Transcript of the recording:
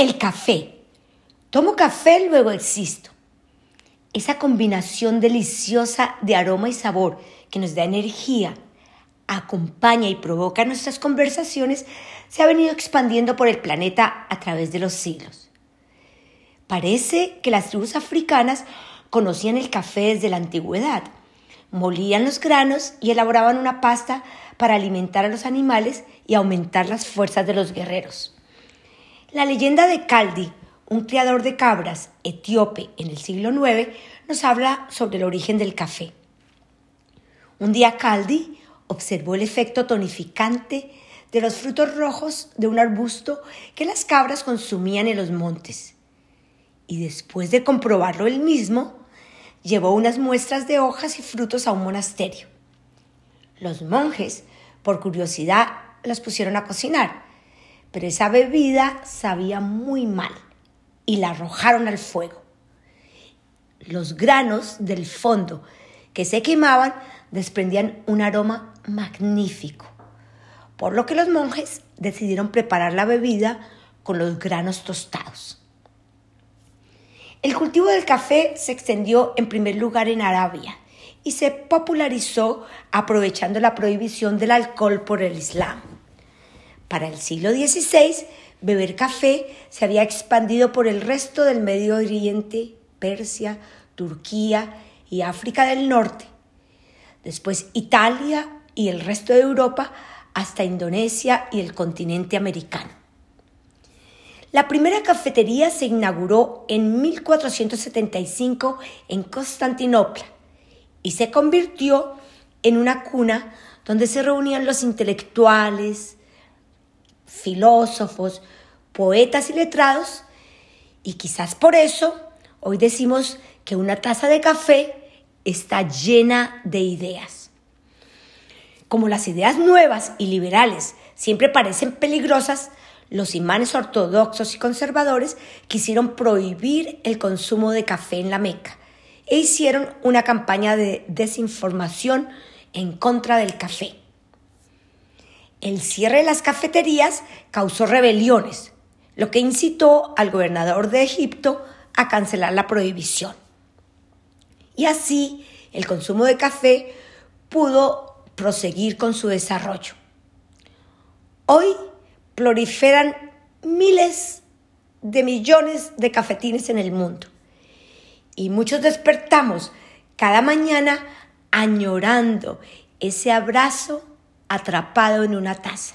El café. Tomo café, luego existo. Esa combinación deliciosa de aroma y sabor que nos da energía, acompaña y provoca nuestras conversaciones se ha venido expandiendo por el planeta a través de los siglos. Parece que las tribus africanas conocían el café desde la antigüedad. Molían los granos y elaboraban una pasta para alimentar a los animales y aumentar las fuerzas de los guerreros. La leyenda de Caldi, un criador de cabras etíope en el siglo IX, nos habla sobre el origen del café. Un día Caldi observó el efecto tonificante de los frutos rojos de un arbusto que las cabras consumían en los montes. Y después de comprobarlo él mismo, llevó unas muestras de hojas y frutos a un monasterio. Los monjes, por curiosidad, las pusieron a cocinar, pero esa bebida sabía muy mal y la arrojaron al fuego. Los granos del fondo que se quemaban desprendían un aroma magnífico, por lo que los monjes decidieron preparar la bebida con los granos tostados. El cultivo del café se extendió en primer lugar en Arabia y se popularizó aprovechando la prohibición del alcohol por el Islam. Para el siglo XVI, beber café se había expandido por el resto del Medio Oriente, Persia, Turquía y África del Norte. Después Italia y el resto de Europa hasta Indonesia y el continente americano. La primera cafetería se inauguró en 1475 en Constantinopla y se convirtió en una cuna donde se reunían los intelectuales, filósofos, poetas y letrados, y quizás por eso hoy decimos que una taza de café está llena de ideas. Como las ideas nuevas y liberales siempre parecen peligrosas, los imanes ortodoxos y conservadores quisieron prohibir el consumo de café en la Meca e hicieron una campaña de desinformación en contra del café. El cierre de las cafeterías causó rebeliones, lo que incitó al gobernador de Egipto a cancelar la prohibición. Y así el consumo de café pudo proseguir con su desarrollo. Hoy proliferan miles de millones de cafetines en el mundo y muchos despertamos cada mañana añorando ese abrazo atrapado en una taza.